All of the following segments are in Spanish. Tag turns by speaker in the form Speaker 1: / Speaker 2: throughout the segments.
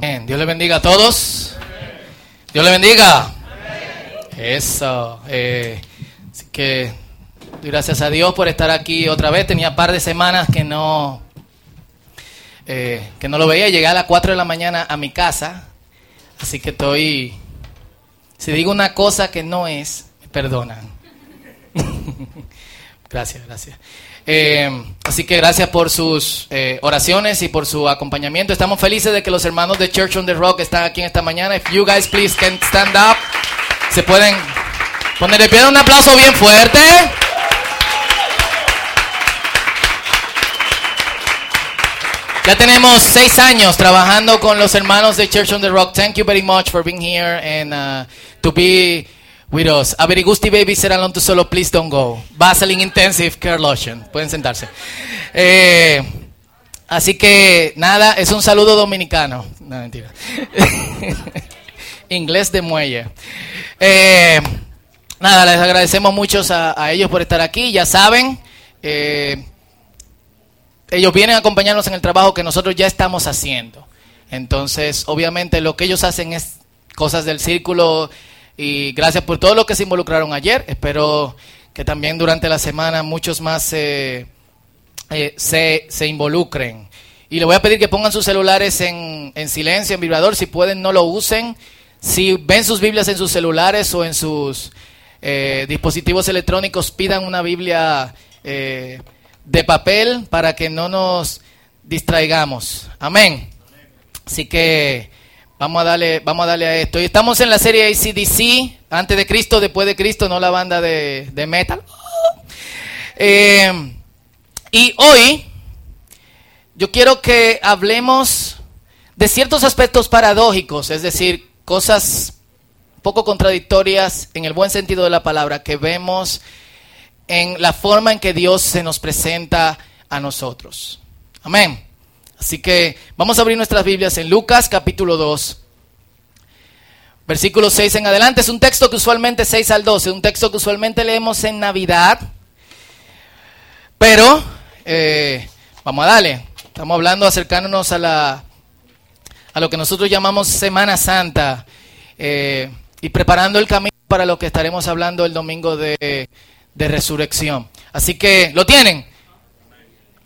Speaker 1: Dios le bendiga a todos. Dios le bendiga. Eso. Eh, así que gracias a Dios por estar aquí otra vez. Tenía un par de semanas que no eh, que no lo veía. Llegué a las 4 de la mañana a mi casa. Así que estoy. Si digo una cosa que no es, me perdonan. gracias, gracias. Eh, así que gracias por sus eh, oraciones y por su acompañamiento. Estamos felices de que los hermanos de Church on the Rock están aquí en esta mañana. If you guys please can stand up, se pueden poner de pie. Un aplauso bien fuerte. Ya tenemos seis años trabajando con los hermanos de Church on the Rock. Thank you very much for being here and uh, to be with us. Averigusti Baby será alone to solo, please don't go. Vaseline Intensive Care Lotion. Pueden sentarse. Eh, así que nada, es un saludo dominicano. No, mentira. Inglés de muelle. Eh, nada, les agradecemos mucho a, ellos por estar aquí. Ya saben, eh, ellos vienen a acompañarnos en el trabajo que nosotros ya estamos haciendo. Entonces, obviamente, lo que ellos hacen es cosas del círculo y gracias por todo lo que se involucraron ayer. Espero que también durante la semana muchos más eh, se, se, involucren. Y le voy a pedir que pongan sus celulares en, en, silencio, en vibrador. Si pueden, no lo usen. Si ven sus Biblias en sus celulares o en sus eh, dispositivos electrónicos, pidan una Biblia eh, de papel para que no nos distraigamos. Amén. Así que Vamos a darle, vamos a darle a esto. Y estamos en la serie ACDC, antes de Cristo, después de Cristo, no la banda de, metal. Eh, y hoy yo quiero que hablemos de ciertos aspectos paradójicos, es decir, cosas poco contradictorias en el buen sentido de la palabra que vemos en la forma en que Dios se nos presenta a nosotros. Amén. Así que vamos a abrir nuestras Biblias en Lucas capítulo 2, versículo 6 en adelante. Es un texto que usualmente 6 al 12, un texto que usualmente leemos en Navidad. Pero eh, vamos a darle. Estamos hablando, acercándonos a, la, a lo que nosotros llamamos Semana Santa eh, y preparando el camino para lo que estaremos hablando el domingo de, de resurrección. Así que, ¿lo tienen?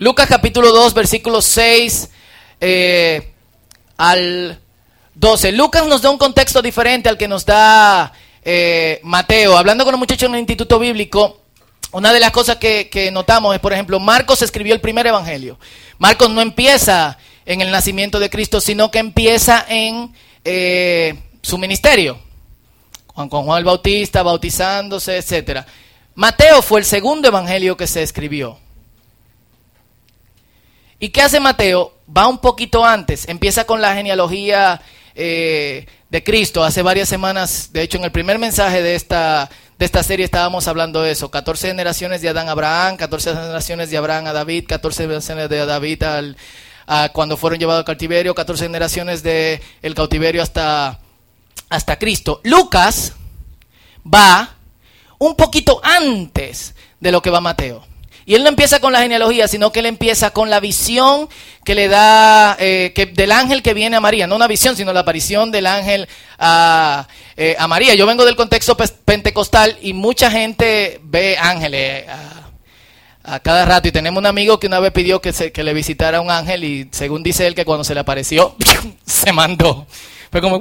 Speaker 1: Lucas capítulo 2, versículo 6 eh, al 12. Lucas nos da un contexto diferente al que nos da eh, Mateo. Hablando con los muchachos en el instituto bíblico, una de las cosas que, notamos es, por ejemplo, Marcos escribió el primer evangelio. Marcos no empieza en el nacimiento de Cristo, sino que empieza en eh, su ministerio. Con Juan el Bautista, bautizándose, etcétera. Mateo fue el segundo evangelio que se escribió. ¿Y qué hace Mateo? Va un poquito antes, empieza con la genealogía eh, de Cristo. Hace varias semanas, de hecho en el primer mensaje de esta, de esta serie estábamos hablando de eso. 14 generaciones de Adán a Abraham, 14 generaciones de Abraham a David, 14 generaciones de David al, a cuando fueron llevados al cautiverio, 14 generaciones del el cautiverio hasta, hasta Cristo. Lucas va un poquito antes de lo que va Mateo. Y él no empieza con la genealogía, sino que él empieza con la visión que le da eh, del ángel que viene a María. No una visión, sino la aparición del ángel a, eh, María. Yo vengo del contexto pentecostal y mucha gente ve ángeles a, cada rato. Y tenemos un amigo que una vez pidió que, se, que le visitara un ángel y según dice él que cuando se le apareció, se mandó. Fue como,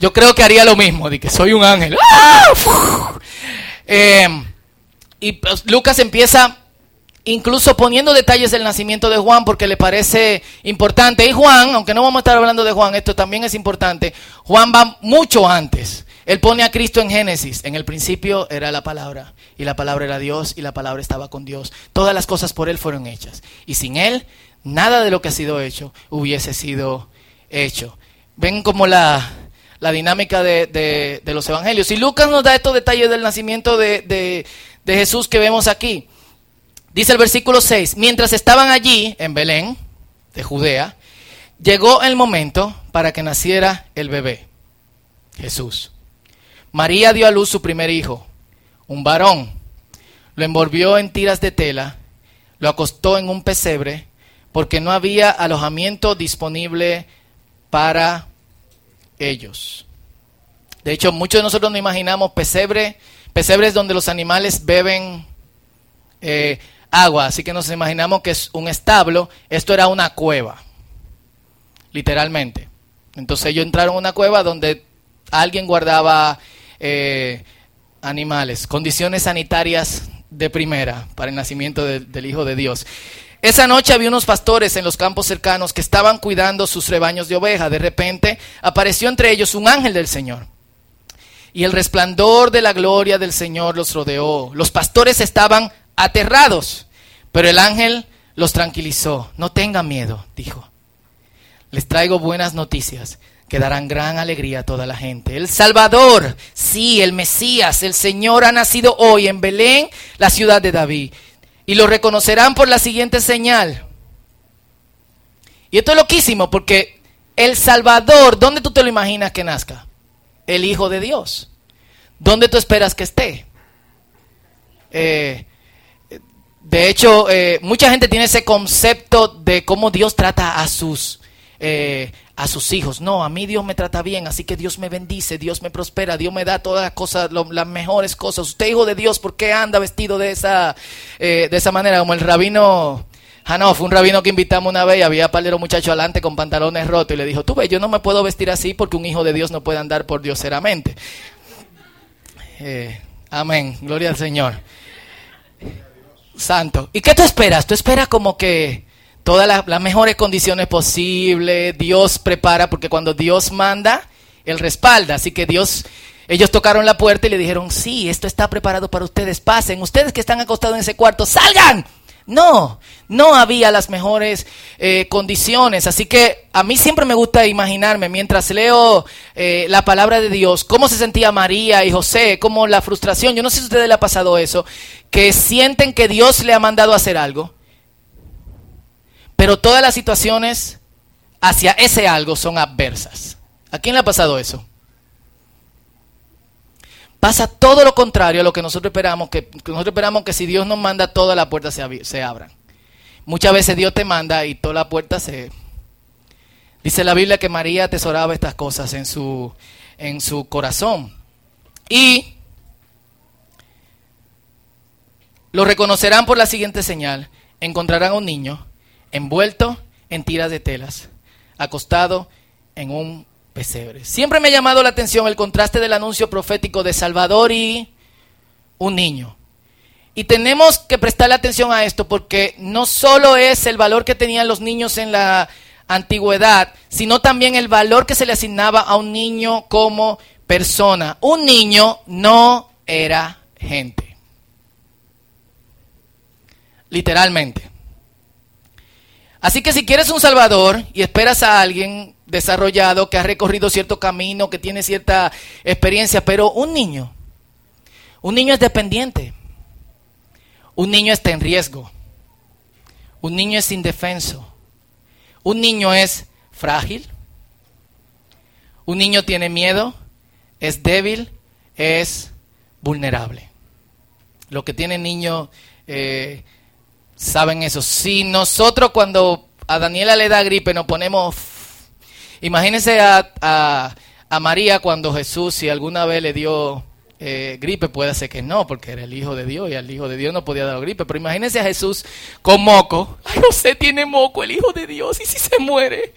Speaker 1: Yo creo que haría lo mismo, de que soy un ángel. Eh, y pues, Lucas empieza incluso poniendo detalles del nacimiento de Juan porque le parece importante. Y Juan, aunque no vamos a estar hablando de Juan, esto también es importante, Juan va mucho antes. Él pone a Cristo en Génesis. En el principio era la palabra, y la palabra era Dios, y la palabra estaba con Dios. Todas las cosas por Él fueron hechas. Y sin Él, nada de lo que ha sido hecho hubiese sido hecho. Ven como la, la dinámica de, de, los evangelios. Y Lucas nos da estos detalles del nacimiento de, de Jesús que vemos aquí. Dice el versículo 6, mientras estaban allí en Belén, de Judea, llegó el momento para que naciera el bebé, Jesús. María dio a luz su primer hijo, un varón. Lo envolvió en tiras de tela, lo acostó en un pesebre, porque no había alojamiento disponible para ellos. De hecho, muchos de nosotros no imaginamos pesebre, pesebres donde los animales beben eh, agua, así que nos imaginamos que es un establo. Esto era una cueva, literalmente. Entonces ellos entraron a una cueva donde alguien guardaba eh, animales, condiciones sanitarias de primera para el nacimiento del Hijo de Dios. Esa noche había unos pastores en los campos cercanos que estaban cuidando sus rebaños de oveja. De repente apareció entre ellos un ángel del Señor. Y el resplandor de la gloria del Señor los rodeó. Los pastores estaban aterrados, pero el ángel los tranquilizó. No tengan miedo, dijo. Les traigo buenas noticias que darán gran alegría a toda la gente. El Salvador, sí, el Mesías, el Señor ha nacido hoy en Belén, la ciudad de David y lo reconocerán por la siguiente señal. Y esto es loquísimo porque el Salvador, ¿dónde tú te lo imaginas que nazca? El Hijo de Dios. ¿Dónde tú esperas que esté? Eh, de hecho, eh, mucha gente tiene ese concepto de cómo Dios trata a sus eh, a sus hijos. No, a mí Dios me trata bien, así que Dios me bendice, Dios me prospera, Dios me da todas las cosas, las mejores cosas. Usted, hijo de Dios, ¿por qué anda vestido de esa, de esa manera? Como el rabino Hanof, un rabino que invitamos una vez, había palero muchacho adelante con pantalones rotos y le dijo, tú ves, yo no me puedo vestir así porque un hijo de Dios no puede andar por dioseramente. Eh, amén, gloria al Señor. Santo. ¿Y qué tú esperas? Tú esperas como que todas las, mejores condiciones posibles, Dios prepara, porque cuando Dios manda, Él respalda. Así que Dios, ellos tocaron la puerta y le dijeron, sí, esto está preparado para ustedes, pasen, ustedes que están acostados en ese cuarto, salgan. No, no había las mejores eh, condiciones. Así que a mí siempre me gusta imaginarme, mientras leo eh, la palabra de Dios, cómo se sentía María y José, cómo la frustración, yo no sé si a ustedes le ha pasado eso, que sienten que Dios le ha mandado a hacer algo pero todas las situaciones hacia ese algo son adversas. ¿A quién le ha pasado eso? Pasa todo lo contrario a lo que nosotros esperamos, que, nosotros esperamos que si Dios nos manda, todas las puertas se, abran. Muchas veces Dios te manda y todas las puertas se... Dice la Biblia que María atesoraba estas cosas en su, en su corazón. Y lo reconocerán por la siguiente señal. Encontrarán a un niño envuelto en tiras de telas, acostado en un pesebre. Siempre me ha llamado la atención el contraste del anuncio profético de Salvador y un niño. Y tenemos que prestarle atención a esto porque no solo es el valor que tenían los niños en la antigüedad, sino también el valor que se le asignaba a un niño como persona. Un niño no era gente. Literalmente. Así que si quieres un Salvador y esperas a alguien desarrollado que ha recorrido cierto camino, que tiene cierta experiencia, pero un niño, un niño es dependiente, un niño está en riesgo, un niño es indefenso, un niño es frágil, un niño tiene miedo, es débil, es vulnerable. Lo que tiene niño eh, saben eso. Si nosotros cuando a Daniela le da gripe nos ponemos... Imagínense a, María cuando Jesús, si alguna vez le dio eh, gripe, puede ser que no, porque era el Hijo de Dios y al Hijo de Dios no podía dar gripe. Pero imagínense a Jesús con moco. Ay, José tiene moco, el Hijo de Dios, y si se muere.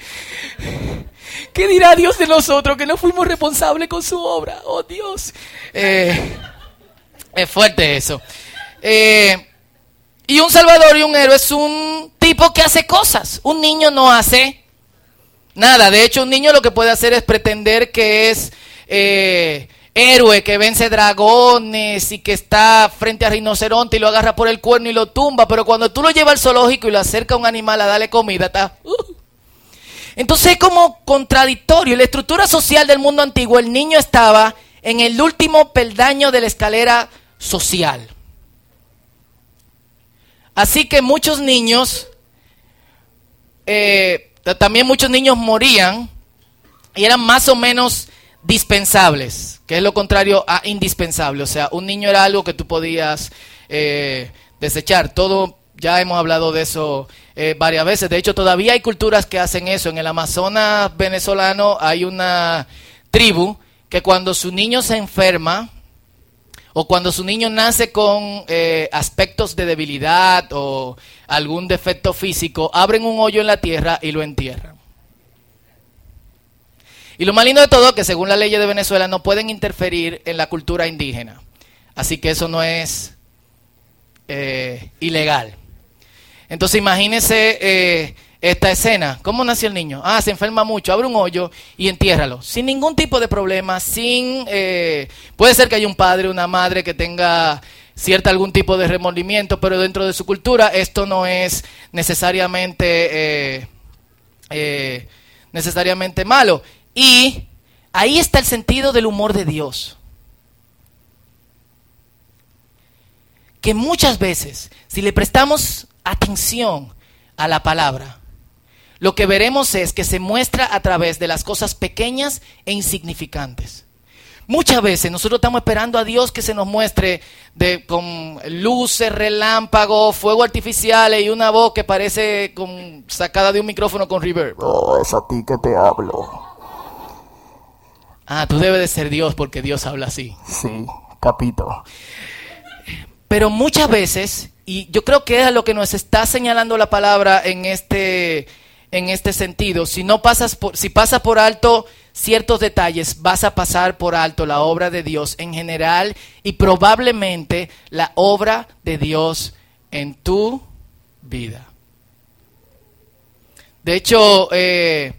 Speaker 1: ¿Qué dirá Dios de nosotros que no fuimos responsables con su obra? Oh Dios. Eh, es fuerte eso. Eh, y un salvador y un héroe es un tipo que hace cosas. Un niño no hace nada. De hecho, un niño lo que puede hacer es pretender que es eh, héroe, que vence dragones y que está frente a rinoceronte y lo agarra por el cuerno y lo tumba. Pero cuando tú lo llevas al zoológico y lo acerca a un animal a darle comida, está... Uh. Entonces es como contradictorio. La estructura social del mundo antiguo, el niño estaba en el último peldaño de la escalera social. Así que muchos niños, eh, también muchos niños morían y eran más o menos dispensables, que es lo contrario a indispensable. O sea, un niño era algo que tú podías eh, desechar. Todo, ya hemos hablado de eso eh, varias veces. De hecho, todavía hay culturas que hacen eso. En el Amazonas venezolano hay una tribu que cuando su niño se enferma o cuando su niño nace con eh, aspectos de debilidad o algún defecto físico, abren un hoyo en la tierra y lo entierran. Y lo más lindo de todo que según la ley de Venezuela no pueden interferir en la cultura indígena. Así que eso no es eh, ilegal. Entonces imagínese eh, esta escena. ¿Cómo nació el niño? Ah, se enferma mucho, abre un hoyo y entiérralo. Sin ningún tipo de problema, sin... Eh, puede ser que haya un padre, una madre que tenga cierta algún tipo de remordimiento, pero dentro de su cultura esto no es necesariamente, necesariamente malo. Y ahí está el sentido del humor de Dios. que muchas veces, si le prestamos atención a la palabra, lo que veremos es que se muestra a través de las cosas pequeñas e insignificantes. Muchas veces nosotros estamos esperando a Dios que se nos muestre de, con luces, relámpagos, fuego artificiales y una voz que parece con, sacada de un micrófono con reverb.
Speaker 2: Oh, es a ti que te hablo.
Speaker 1: Ah, tú debes de ser Dios porque Dios habla así.
Speaker 2: Sí, capito.
Speaker 1: Pero muchas veces, y yo creo que es a lo que nos está señalando la palabra en este, en este sentido, si no pasas si pasas por alto ciertos detalles, vas a pasar por alto la obra de Dios en general y probablemente la obra de Dios en tu vida. De hecho, eh,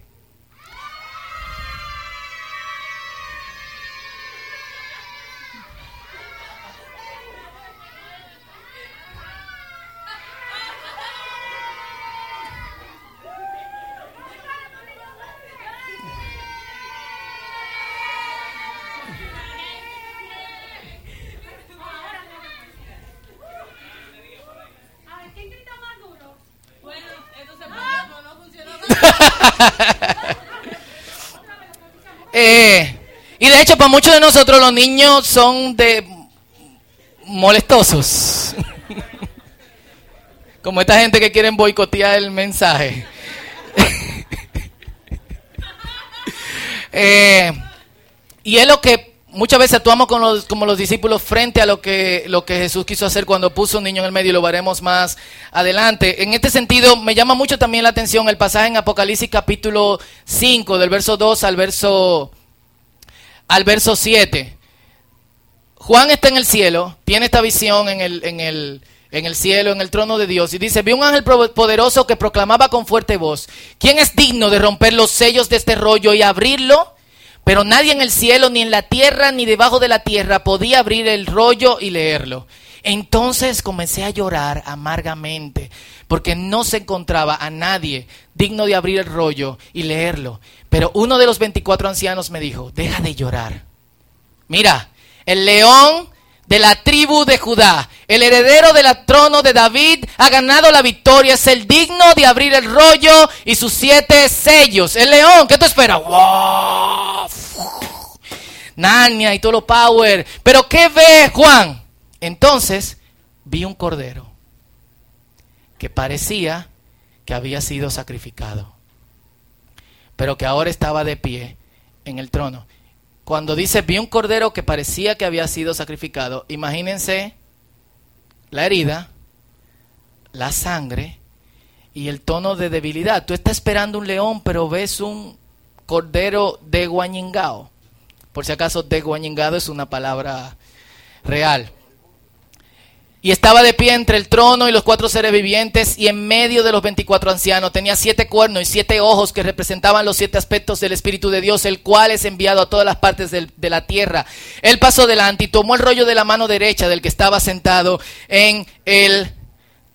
Speaker 1: Eh, y de hecho, para muchos de nosotros los niños son de molestosos. Como esta gente que quieren boicotear el mensaje. Eh, y es lo que muchas veces actuamos como los discípulos frente a lo que, lo que Jesús quiso hacer cuando puso un niño en el medio y lo veremos más adelante. En este sentido, me llama mucho también la atención el pasaje en Apocalipsis capítulo 5, del verso 2 al verso, al verso 7. Juan está en el cielo, tiene esta visión en el, en el, en el cielo, en el trono de Dios, y dice, vi un ángel poderoso que proclamaba con fuerte voz, ¿quién es digno de romper los sellos de este rollo y abrirlo? Pero nadie en el cielo, ni en la tierra, ni debajo de la tierra podía abrir el rollo y leerlo. Entonces comencé a llorar amargamente, porque no se encontraba a nadie digno de abrir el rollo y leerlo. Pero uno de los 24 ancianos me dijo, deja de llorar. Mira, el león de la tribu de Judá, el heredero del trono de David, ha ganado la victoria, es el digno de abrir el rollo y sus siete sellos. El león, ¿qué te espera? ¡Wow! Narnia y todo lo power. Pero ¿qué ve Juan? Entonces vi un cordero que parecía que había sido sacrificado, pero que ahora estaba de pie en el trono cuando dice vi un cordero que parecía que había sido sacrificado, imagínense la herida, la sangre y el tono de debilidad. Tú estás esperando un león, pero ves un cordero de guañingao. Por si acaso, de guañingado es una palabra real. Y estaba de pie entre el trono y los cuatro seres vivientes y en medio de los veinticuatro ancianos. Tenía siete cuernos y siete ojos que representaban los siete aspectos del Espíritu de Dios, el cual es enviado a todas las partes de la tierra. Él pasó delante y tomó el rollo de la mano derecha del que estaba sentado en el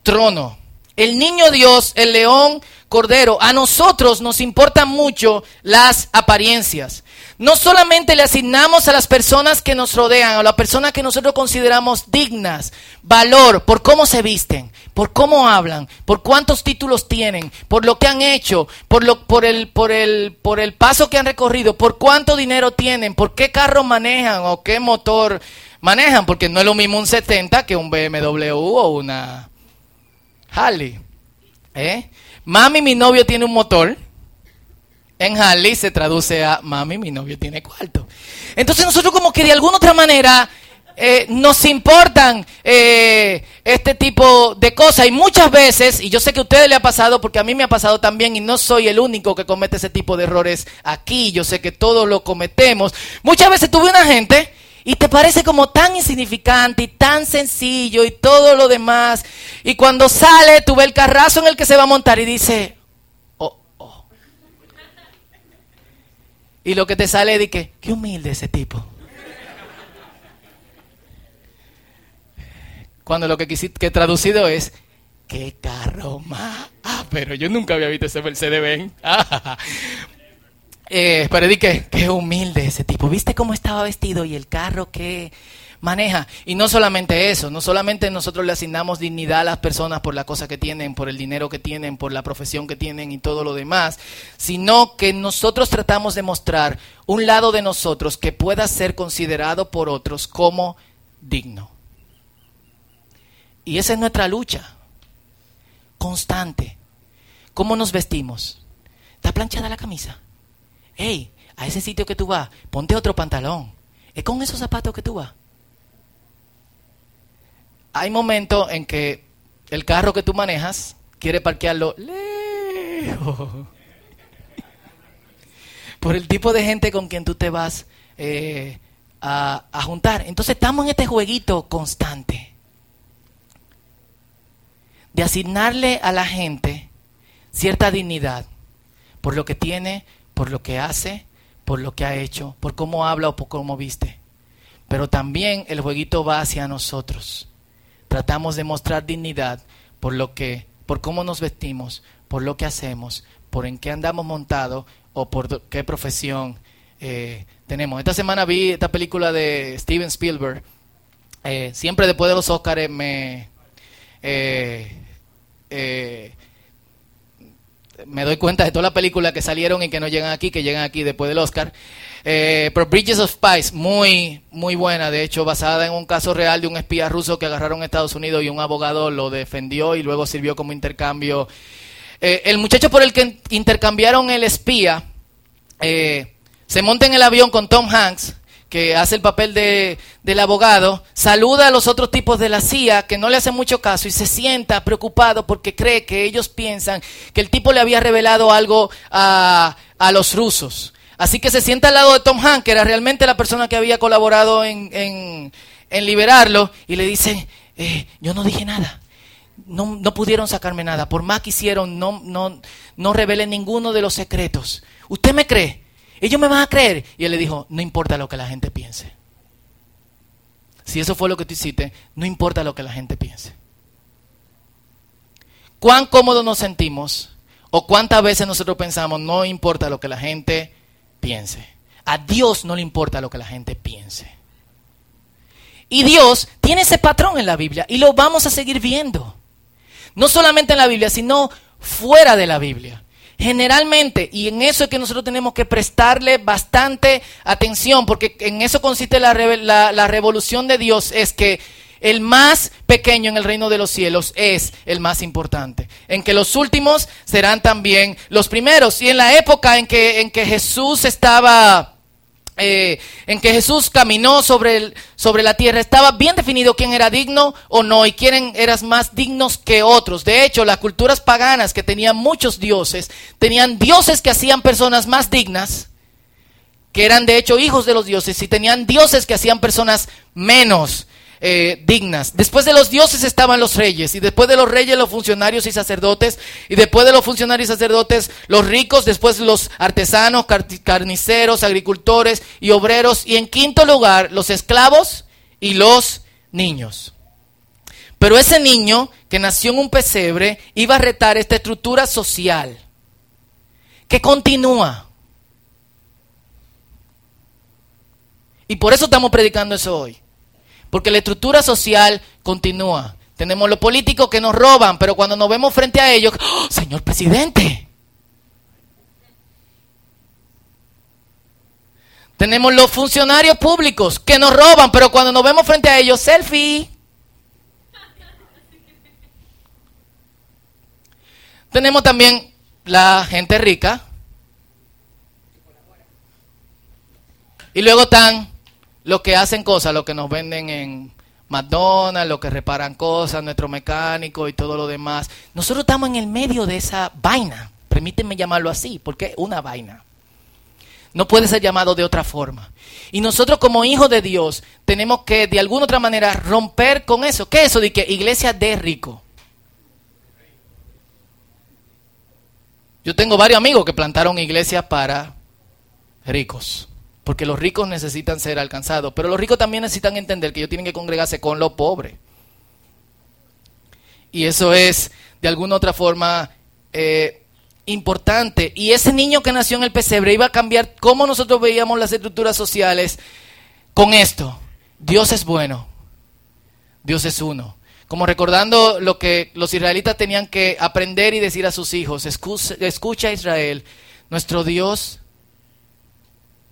Speaker 1: trono. El niño Dios, el león cordero, a nosotros nos importan mucho las apariencias no solamente le asignamos a las personas que nos rodean, a las personas que nosotros consideramos dignas, valor por cómo se visten, por cómo hablan, por cuántos títulos tienen, por lo que han hecho, por, lo, por, el, por, el, por el paso que han recorrido, por cuánto dinero tienen, por qué carro manejan o qué motor manejan, porque no es lo mismo un 70 que un BMW o una Harley. ¿Eh? Mami, mi novio tiene un motor. En Harley se traduce a mami, mi novio tiene cuarto. Entonces nosotros como que de alguna otra manera eh, nos importan eh, este tipo de cosas y muchas veces, y yo sé que a ustedes le ha pasado porque a mí me ha pasado también y no soy el único que comete ese tipo de errores aquí, yo sé que todos lo cometemos, muchas veces tuve una gente y te parece como tan insignificante y tan sencillo y todo lo demás, y cuando sale tú ves el carrazo en el que se va a montar y dice, oh, oh. Y lo que te sale es que, qué humilde ese tipo. Cuando lo que, quisiste, que traducido es, qué carro más. Ah, pero yo nunca había visto ese Mercedes Benz. Eh, que, qué humilde ese tipo. ¿Viste cómo estaba vestido y el carro que maneja? Y no solamente eso, no solamente nosotros le asignamos dignidad a las personas por la cosa que tienen, por el dinero que tienen, por la profesión que tienen y todo lo demás, sino que nosotros tratamos de mostrar un lado de nosotros que pueda ser considerado por otros como digno. Y esa es nuestra lucha constante. ¿Cómo nos vestimos? ¿Está planchada la camisa? Hey, a ese sitio que tú vas, ponte otro pantalón. ¿Es con esos zapatos que tú vas? Hay momentos en que el carro que tú manejas quiere parquearlo lejos. Por el tipo de gente con quien tú te vas eh, a, a juntar. Entonces estamos en este jueguito constante de asignarle a la gente cierta dignidad por lo que tiene, por lo que hace, por lo que ha hecho, por cómo habla o por cómo viste. Pero también el jueguito va hacia nosotros. Tratamos de mostrar dignidad por lo que, por cómo nos vestimos, por lo que hacemos, por en qué andamos montados o por qué profesión eh, tenemos. Esta semana vi esta película de Steven Spielberg. Eh, siempre después de los Oscars me, eh, me doy cuenta de todas las películas que salieron y que no llegan aquí, que llegan aquí después del Oscar. Eh, pero Bridges of Spice, muy, muy buena, de hecho, basada en un caso real de un espía ruso que agarraron en Estados Unidos y un abogado lo defendió y luego sirvió como intercambio. Eh, el muchacho por el que intercambiaron el espía se monta en el avión con Tom Hanks que hace el papel de, del abogado, saluda a los otros tipos de la CIA que no le hacen mucho caso y se sienta preocupado porque cree que ellos piensan que el tipo le había revelado algo a, a los rusos. Así que se sienta al lado de Tom Hanks, que era realmente la persona que había colaborado en, en, en liberarlo, y le dice, eh, yo no dije nada. No, no, pudieron sacarme nada. Por más que hicieron, no, no, no revelen ninguno de los secretos. ¿Usted me cree? Ellos me van a creer. Y él le dijo, no importa lo que la gente piense. Si eso fue lo que tú hiciste, no importa lo que la gente piense. ¿Cuán cómodos nos sentimos? ¿O cuántas veces nosotros pensamos, no importa lo que la gente piense? A Dios no le importa lo que la gente piense. Y Dios tiene ese patrón en la Biblia y lo vamos a seguir viendo. No solamente en la Biblia, sino fuera de la Biblia. Generalmente, y en eso es que nosotros tenemos que prestarle bastante atención, porque en eso consiste la, la, revolución de Dios, es que el más pequeño en el reino de los cielos es el más importante. En que los últimos serán también los primeros. Y en la época en que, en que Jesús estaba eh, en que Jesús caminó sobre, el, sobre la tierra, estaba bien definido quién era digno o no y quién eras más dignos que otros. De hecho, las culturas paganas que tenían muchos dioses, tenían dioses que hacían personas más dignas, que eran de hecho hijos de los dioses, y tenían dioses que hacían personas menos eh, dignas. Después de los dioses estaban los reyes, y después de los reyes los funcionarios y sacerdotes, y después de los funcionarios y sacerdotes los ricos, después los artesanos, carniceros, agricultores y obreros, y en quinto lugar los esclavos y los niños. Pero ese niño que nació en un pesebre iba a retar esta estructura social que continúa. Y por eso estamos predicando eso hoy. Porque la estructura social continúa. Tenemos los políticos que nos roban, pero cuando nos vemos frente a ellos, ¡Oh, señor presidente. Tenemos los funcionarios públicos que nos roban, pero cuando nos vemos frente a ellos, selfie. Tenemos también la gente rica. Y luego están los que hacen cosas, los que nos venden en McDonald's, los que reparan cosas, nuestro mecánico y todo lo demás. Nosotros estamos en el medio de esa vaina. Permítanme llamarlo así, porque es una vaina. No puede ser llamado de otra forma. Y nosotros como hijos de Dios tenemos que de alguna otra manera romper con eso. ¿Qué es eso de que iglesia de rico? Yo tengo varios amigos que plantaron iglesias para ricos. Porque los ricos necesitan ser alcanzados. Pero los ricos también necesitan entender que ellos tienen que congregarse con los pobres. Y eso es, de alguna otra forma, eh, importante. Y ese niño que nació en el pesebre iba a cambiar cómo nosotros veíamos las estructuras sociales con esto. Dios es bueno. Dios es uno. Como recordando lo que los israelitas tenían que aprender y decir a sus hijos. Escucha, escucha Israel. Nuestro Dios,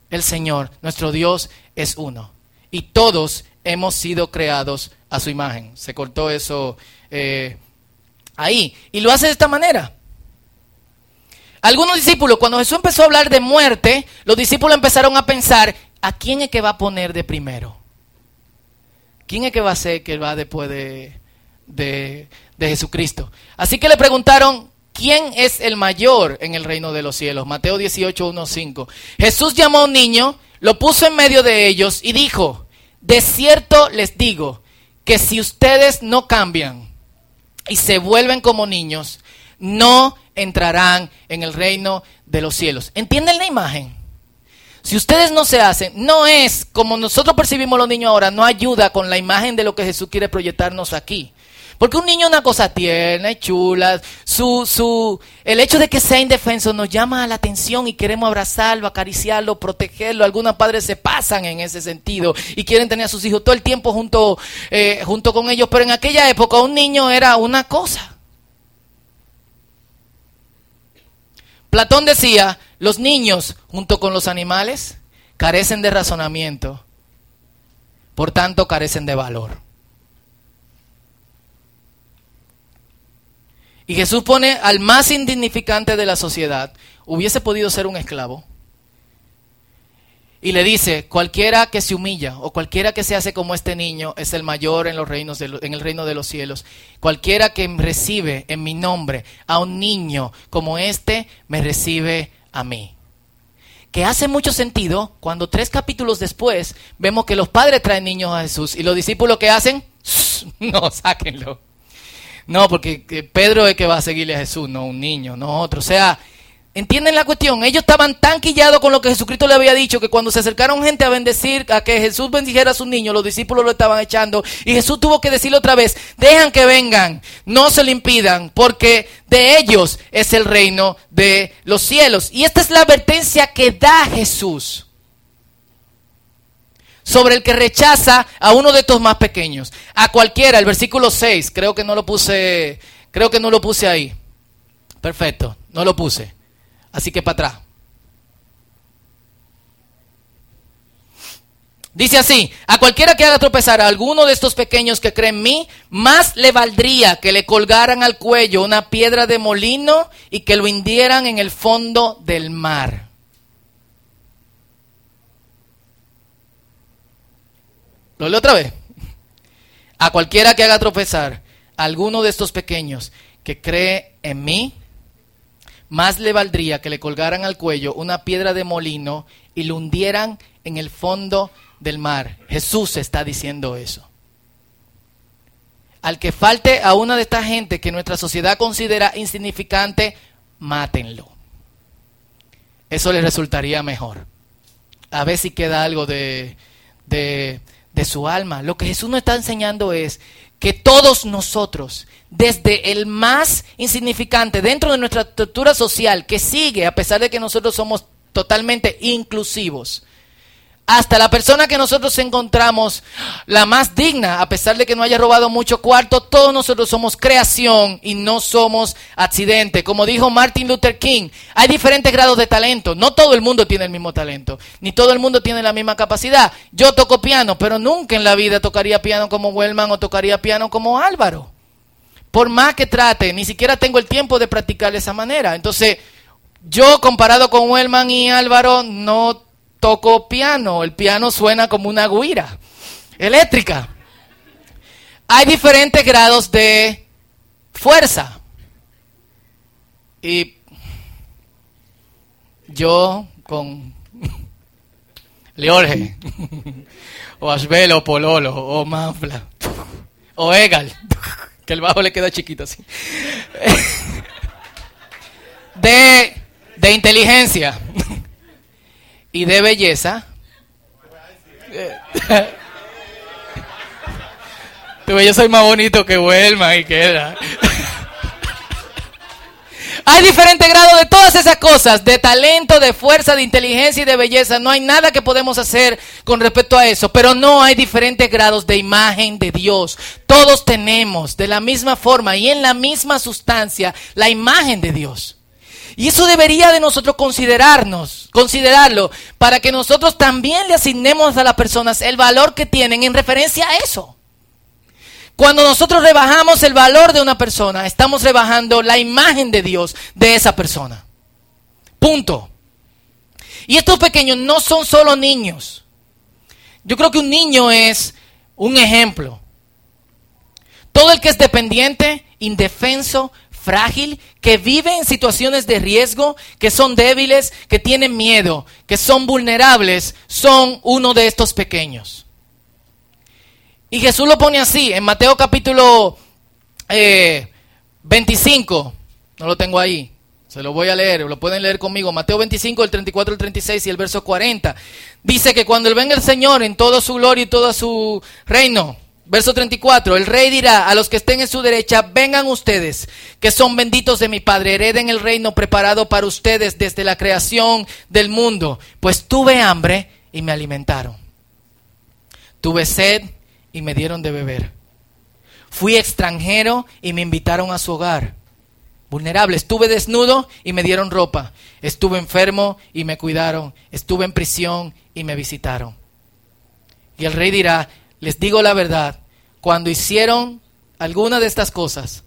Speaker 1: el Señor, nuestro Dios es uno. Y todos hemos sido creados a su imagen. Se cortó eso eh, ahí. Y lo hace de esta manera. Algunos discípulos, cuando Jesús empezó a hablar de muerte, los discípulos empezaron a pensar, ¿a quién es que va a poner de primero? ¿Quién es que va a ser que va después de, de, Jesucristo? Así que le preguntaron, ¿quién es el mayor en el reino de los cielos? Mateo 18, 1, 5. Jesús llamó a un niño, lo puso en medio de ellos y dijo, de cierto les digo que si ustedes no cambian y se vuelven como niños, no entrarán en el reino de los cielos. ¿Entienden la imagen? Si ustedes no se hacen, no es como nosotros percibimos los niños ahora, no ayuda con la imagen de lo que Jesús quiere proyectarnos aquí. Porque un niño es una cosa tierna y chula. Su, su, el hecho de que sea indefenso nos llama la atención y queremos abrazarlo, acariciarlo, protegerlo. Algunos padres se pasan en ese sentido y quieren tener a sus hijos todo el tiempo junto, eh, junto con ellos. Pero en aquella época un niño era una cosa. Platón decía, los niños, junto con los animales, carecen de razonamiento, por tanto carecen de valor. Y Jesús pone al más indignificante de la sociedad, hubiese podido ser un esclavo, y le dice, cualquiera que se humilla o cualquiera que se hace como este niño es el mayor en, los reinos en el reino de los cielos. Cualquiera que recibe en mi nombre a un niño como este, me recibe a mí. Que hace mucho sentido cuando tres capítulos después vemos que los padres traen niños a Jesús y los discípulos que hacen, no, sáquenlo. No, porque Pedro es que va a seguirle a Jesús, no un niño, no otro. O sea, ¿Entienden la cuestión? Ellos estaban tan quillados con lo que Jesucristo le había dicho que cuando se acercaron gente a bendecir, a que Jesús bendijera a sus niños, los discípulos lo estaban echando. Y Jesús tuvo que decirle otra vez, dejan que vengan, no se lo impidan, porque de ellos es el reino de los cielos. Y esta es la advertencia que da Jesús sobre el que rechaza a uno de estos más pequeños. A cualquiera, el versículo 6, creo que no lo puse, creo que no lo puse ahí. Perfecto, no lo puse. Así que para atrás. Dice así, a cualquiera que haga tropezar a alguno de estos pequeños que creen en mí, más le valdría que le colgaran al cuello una piedra de molino y que lo hundieran en el fondo del mar. Lo leo otra vez. A cualquiera que haga tropezar a alguno de estos pequeños que cree en mí, más le valdría que le colgaran al cuello una piedra de molino y lo hundieran en el fondo del mar. Jesús está diciendo eso. Al que falte a una de estas gente que nuestra sociedad considera insignificante, mátenlo. Eso le resultaría mejor. A ver si queda algo de, de, de su alma. Lo que Jesús nos está enseñando es que todos nosotros, desde el más insignificante dentro de nuestra estructura social, que sigue, a pesar de que nosotros somos totalmente inclusivos, hasta la persona que nosotros encontramos la más digna, a pesar de que no haya robado mucho cuarto, todos nosotros somos creación y no somos accidente. Como dijo Martin Luther King, hay diferentes grados de talento. No todo el mundo tiene el mismo talento, ni todo el mundo tiene la misma capacidad. Yo toco piano, pero nunca en la vida tocaría piano como Wellman o tocaría piano como Álvaro. por más que trate, ni siquiera tengo el tiempo de practicar de esa manera. Entonces, yo comparado con Wellman y Álvaro, no toco piano. El piano suena como una guira eléctrica. Hay diferentes grados de fuerza. Y yo con Leorge, o Asbel, o Pololo, o Manfla, o Egal, que el bajo le queda chiquito así. De, de inteligencia y de belleza. yo soy más bonito que Huelma y queda. Hay diferentes grados de todas esas cosas, de talento, de fuerza, de inteligencia y de belleza. No hay nada que podemos hacer con respecto a eso, pero no hay diferentes grados de imagen de Dios. Todos tenemos de la misma forma y en la misma sustancia la imagen de Dios. Y eso debería de nosotros considerarnos, considerarlo, para que nosotros también le asignemos a las personas el valor que tienen en referencia a eso. Cuando nosotros rebajamos el valor de una persona, estamos rebajando la imagen de Dios de esa persona. Punto. Y estos pequeños no son solo niños. Yo creo que un niño es un ejemplo. Todo el que es dependiente, indefenso, frágil, que vive en situaciones de riesgo, que son débiles, que tienen miedo, que son vulnerables, son uno de estos pequeños. Y Jesús lo pone así, en Mateo capítulo 25, eh, no lo tengo ahí, se lo voy a leer, lo pueden leer conmigo, Mateo 25, el 34, el 36 y el verso 40. Dice que cuando venga el Señor en toda su gloria y todo su reino, verso 34, el rey dirá a los que estén en su derecha, vengan ustedes, que son benditos de mi Padre, hereden el reino preparado para ustedes desde la creación del mundo, pues tuve hambre y me alimentaron. Tuve sed y me dieron de beber. Fui extranjero y me invitaron a su hogar. Vulnerable, estuve desnudo y me dieron ropa. Estuve enfermo y me cuidaron. Estuve en prisión y me visitaron. Y el rey dirá, les digo la verdad, cuando hicieron alguna de estas cosas,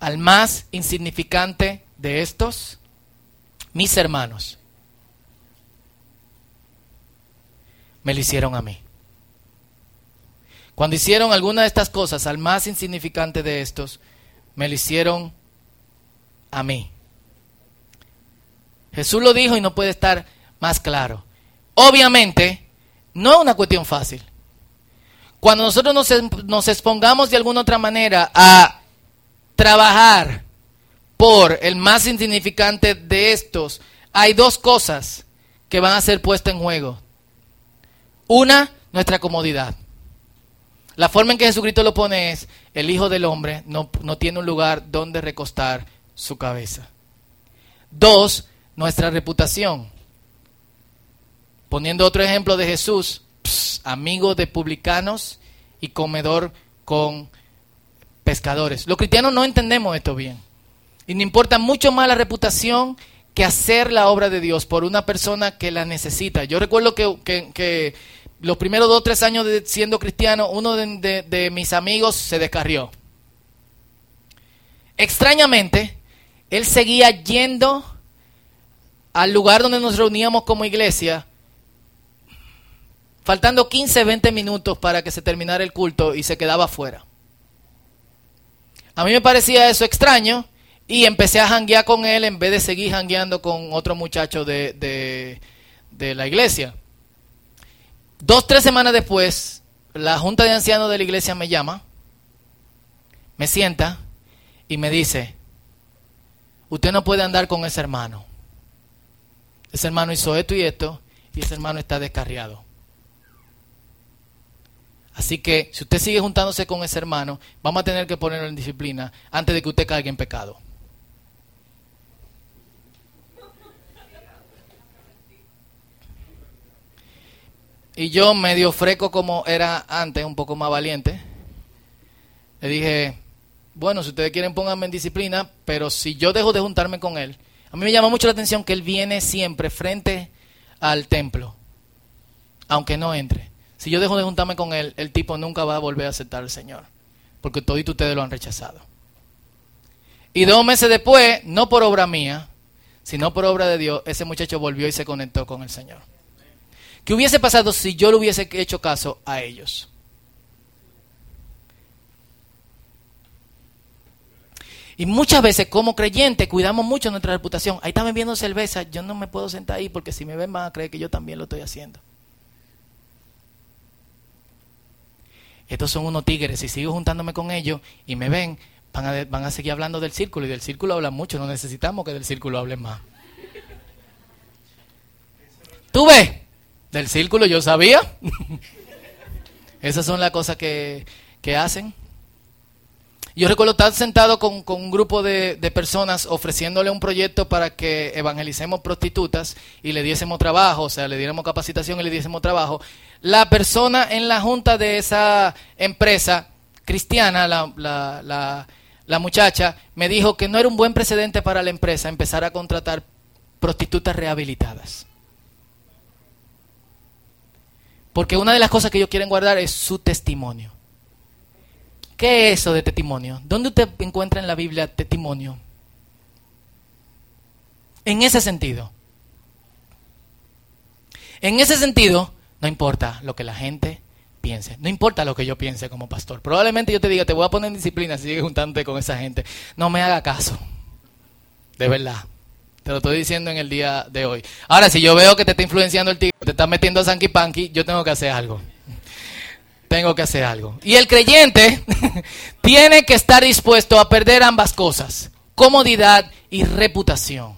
Speaker 1: al más insignificante de estos, mis hermanos, me lo hicieron a mí. Cuando hicieron alguna de estas cosas al más insignificante de estos, me lo hicieron a mí. Jesús lo dijo y no puede estar más claro. Obviamente, no es una cuestión fácil. Cuando nosotros nos, expongamos de alguna otra manera a trabajar por el más insignificante de estos, hay dos cosas que van a ser puestas en juego. Una, nuestra comodidad. La forma en que Jesucristo lo pone es, el Hijo del Hombre no, no tiene un lugar donde recostar su cabeza. Dos, nuestra reputación. Poniendo otro ejemplo de Jesús, amigo de publicanos y comedor con pescadores. Los cristianos no entendemos esto bien. Y no importa mucho más la reputación que hacer la obra de Dios por una persona que la necesita. Yo recuerdo que, que los primeros dos o tres años de siendo cristiano, uno de, mis amigos se descarrió. Extrañamente, él seguía yendo al lugar donde nos reuníamos como iglesia, faltando 15, 20 minutos para que se terminara el culto y se quedaba afuera. A mí me parecía eso extraño y empecé a janguear con él en vez de seguir jangueando con otro muchacho de, de la iglesia. Dos, tres semanas después, la junta de ancianos de la iglesia me llama, me sienta y me dice, usted no puede andar con ese hermano. Ese hermano hizo esto y esto y ese hermano está descarriado. Así que si usted sigue juntándose con ese hermano, vamos a tener que ponerlo en disciplina antes de que usted caiga en pecado. Y yo medio freco como era antes, un poco más valiente, le dije, bueno, si ustedes quieren pónganme en disciplina, pero si yo dejo de juntarme con él, a mí me llama mucho la atención que él viene siempre frente al templo, aunque no entre. Si yo dejo de juntarme con él, el tipo nunca va a volver a aceptar al Señor. porque todos ustedes lo han rechazado. Y dos meses después, no por obra mía, sino por obra de Dios, ese muchacho volvió y se conectó con el Señor. ¿Qué hubiese pasado si yo le hubiese hecho caso a ellos? Y muchas veces como creyente cuidamos mucho nuestra reputación. Ahí están bebiendo cerveza, yo no me puedo sentar ahí porque si me ven van a creer que yo también lo estoy haciendo. Estos son unos tigres, si sigo juntándome con ellos y me ven, van a, van a seguir hablando del círculo y del círculo hablan mucho, no necesitamos que del círculo hablen más. ¿Tú ves? Del círculo yo sabía. Esas son las cosas que, que hacen. Yo recuerdo estar sentado con, un grupo de, personas ofreciéndole un proyecto para que evangelicemos prostitutas y le diésemos trabajo, o sea, le diéramos capacitación y le diésemos trabajo. La persona en la junta de esa empresa cristiana, la, la, la muchacha, me dijo que no era un buen precedente para la empresa empezar a contratar prostitutas rehabilitadas. Porque una de las cosas que ellos quieren guardar es su testimonio. ¿Qué es eso de testimonio? ¿Dónde usted encuentra en la Biblia testimonio? En ese sentido. En ese sentido, no importa lo que la gente piense, no importa lo que yo piense como pastor. Probablemente yo te diga, te voy a poner en disciplina si sigues juntándote con esa gente. No me haga caso. De verdad. Te lo estoy diciendo en el día de hoy. Ahora, si yo veo que te está influenciando el tipo, te está metiendo a Sanky Panky, yo tengo que hacer algo tengo que hacer algo. Y el creyente tiene que estar dispuesto a perder ambas cosas, comodidad y reputación.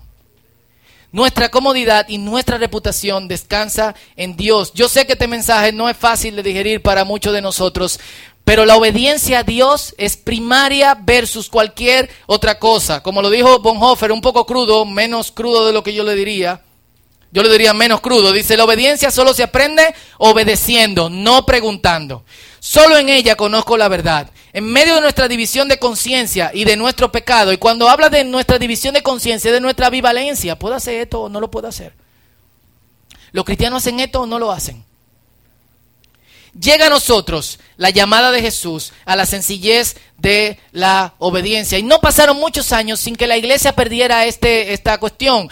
Speaker 1: Nuestra comodidad y nuestra reputación descansa en Dios. Yo sé que este mensaje no es fácil de digerir para muchos de nosotros, pero la obediencia a Dios es primaria versus cualquier otra cosa. Como lo dijo Bonhoeffer, un poco crudo, menos crudo de lo que yo le diría. Yo le diría menos crudo. Dice, la obediencia solo se aprende obedeciendo, no preguntando. Solo en ella conozco la verdad. En medio de nuestra división de conciencia y de nuestro pecado, y cuando habla de nuestra división de conciencia, de nuestra ambivalencia, ¿puedo hacer esto o no lo puedo hacer? ¿Los cristianos hacen esto o no lo hacen? Llega a nosotros la llamada de Jesús a la sencillez de la obediencia. Y no pasaron muchos años sin que la iglesia perdiera este, esta cuestión.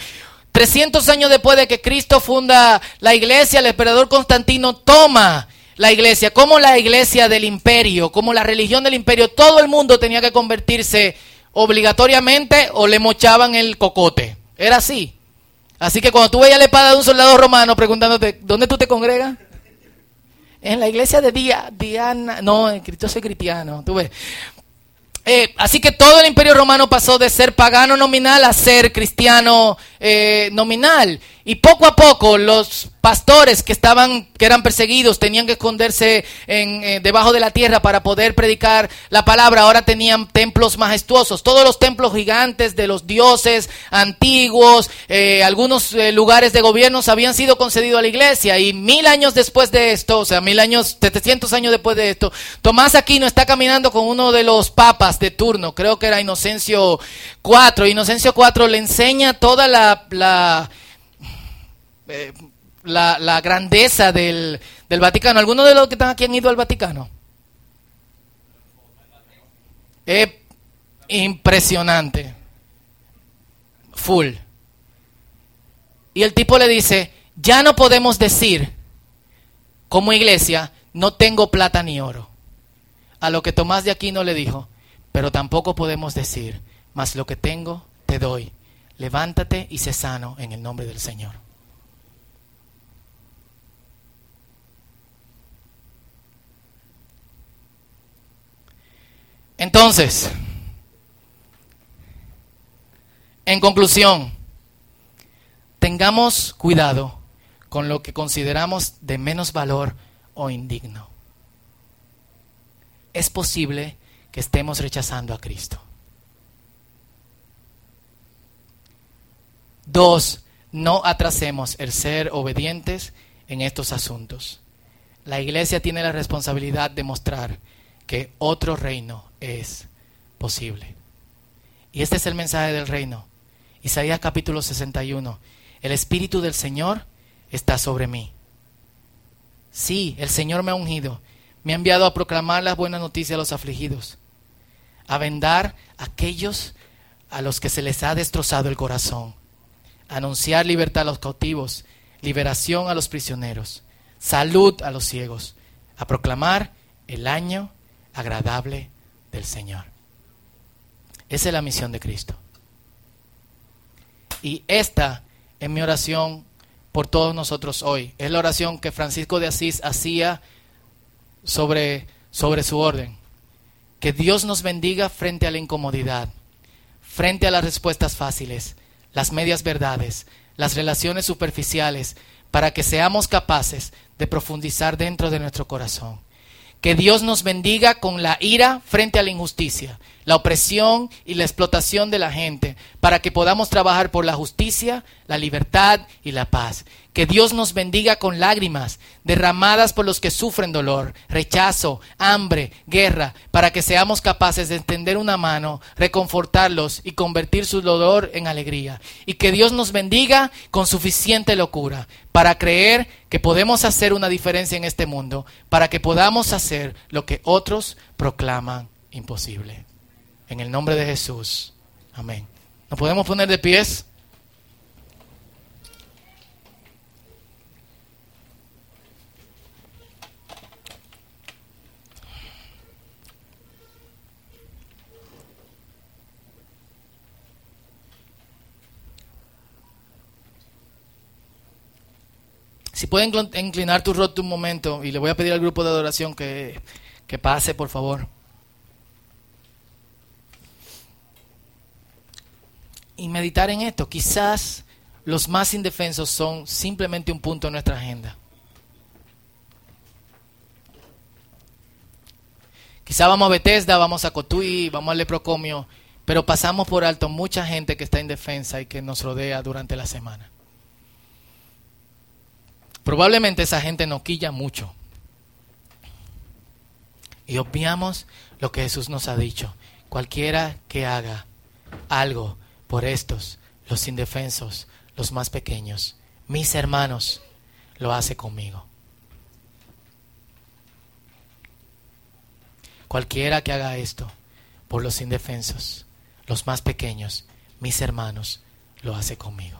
Speaker 1: 300 años después de que Cristo funda la iglesia, el emperador Constantino toma la iglesia como la iglesia del imperio, como la religión del imperio. Todo el mundo tenía que convertirse obligatoriamente o le mochaban el cocote. Era así. Así que cuando tú veías la espada de un soldado romano preguntándote, ¿dónde tú te congregas? En la iglesia de Diana. No, en Cristo soy cristiano. Tú ves. Eh, así que todo el imperio romano pasó de ser pagano nominal a ser cristiano eh, nominal. Y poco a poco los pastores que estaban, que eran perseguidos, tenían que esconderse en, eh, debajo de la tierra para poder predicar la palabra. Ahora tenían templos majestuosos. Todos los templos gigantes de los dioses antiguos, eh, algunos eh, lugares de gobiernos habían sido concedidos a la iglesia. Y mil años después de esto, o sea, mil años, 700 años después de esto, Tomás Aquino está caminando con uno de los papas de turno. Creo que era Inocencio IV. Inocencio IV le enseña toda la, la eh, la, grandeza del, Vaticano. ¿Algunos de los que están aquí han ido al Vaticano? Es impresionante. Full. Y el tipo le dice, ya no podemos decir como iglesia, no tengo plata ni oro. A lo que Tomás de Aquino le dijo, pero tampoco podemos decir, mas lo que tengo te doy. Levántate y sé sano en el nombre del Señor. Entonces, en conclusión, tengamos cuidado con lo que consideramos de menos valor o indigno. Es posible que estemos rechazando a Cristo. Dos, no atrasemos el ser obedientes en estos asuntos. La iglesia tiene la responsabilidad de mostrar que otro reino es posible. Y este es el mensaje del reino. Isaías capítulo 61. El Espíritu del Señor está sobre mí. Sí, el Señor me ha ungido. Me ha enviado a proclamar las buenas noticias a los afligidos, a vendar a aquellos a los que se les ha destrozado el corazón, anunciar libertad a los cautivos, liberación a los prisioneros, salud a los ciegos, a proclamar el año agradable del Señor. Esa es la misión de Cristo. Y esta es mi oración por todos nosotros hoy. Es la oración que Francisco de Asís hacía sobre, sobre su orden. Que Dios nos bendiga frente a la incomodidad, frente a las respuestas fáciles, las medias verdades, las relaciones superficiales, para que seamos capaces de profundizar dentro de nuestro corazón. Que Dios nos bendiga con la ira frente a la injusticia, la opresión y la explotación de la gente, para que podamos trabajar por la justicia, la libertad y la paz. Que Dios nos bendiga con lágrimas derramadas por los que sufren dolor, rechazo, hambre, guerra, para que seamos capaces de extender una mano, reconfortarlos y convertir su dolor en alegría. Y que Dios nos bendiga con suficiente locura para creer que podemos hacer una diferencia en este mundo, para que podamos hacer lo que otros proclaman imposible. En el nombre de Jesús. Amén. ¿Nos podemos poner de pies? Si pueden inclinar tu rostro un momento y le voy a pedir al grupo de adoración que, que pase, por favor. Y meditar en esto. Quizás los más indefensos son simplemente un punto en nuestra agenda. Quizás vamos a Bethesda, vamos a Cotuí, vamos a Leprocomio, pero pasamos por alto mucha gente que está indefensa y que nos rodea durante la semana. Probablemente esa gente nos quilla mucho. Y obviamos lo que Jesús nos ha dicho. Cualquiera que haga algo por estos, los indefensos, los más pequeños, mis hermanos, lo hace conmigo. Cualquiera que haga esto por los indefensos, los más pequeños, mis hermanos, lo hace conmigo.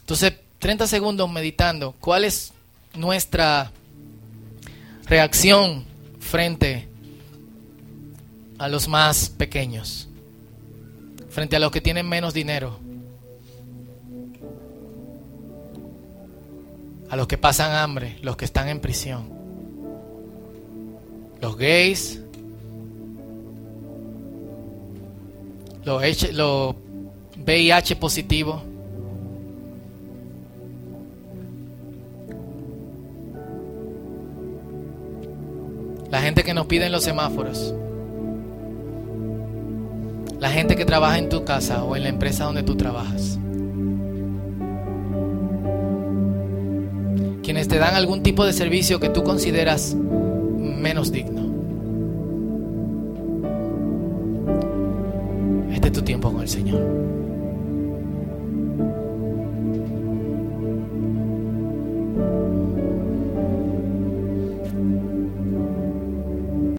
Speaker 1: Entonces, 30 segundos meditando cuál es nuestra reacción frente a los más pequeños, frente a los que tienen menos dinero, a los que pasan hambre, los que están en prisión, los gays, los, VIH positivos La gente que nos pide en los semáforos. La gente que trabaja en tu casa o en la empresa donde tú trabajas. Quienes te dan algún tipo de servicio que tú consideras menos digno. Este es tu tiempo con el Señor.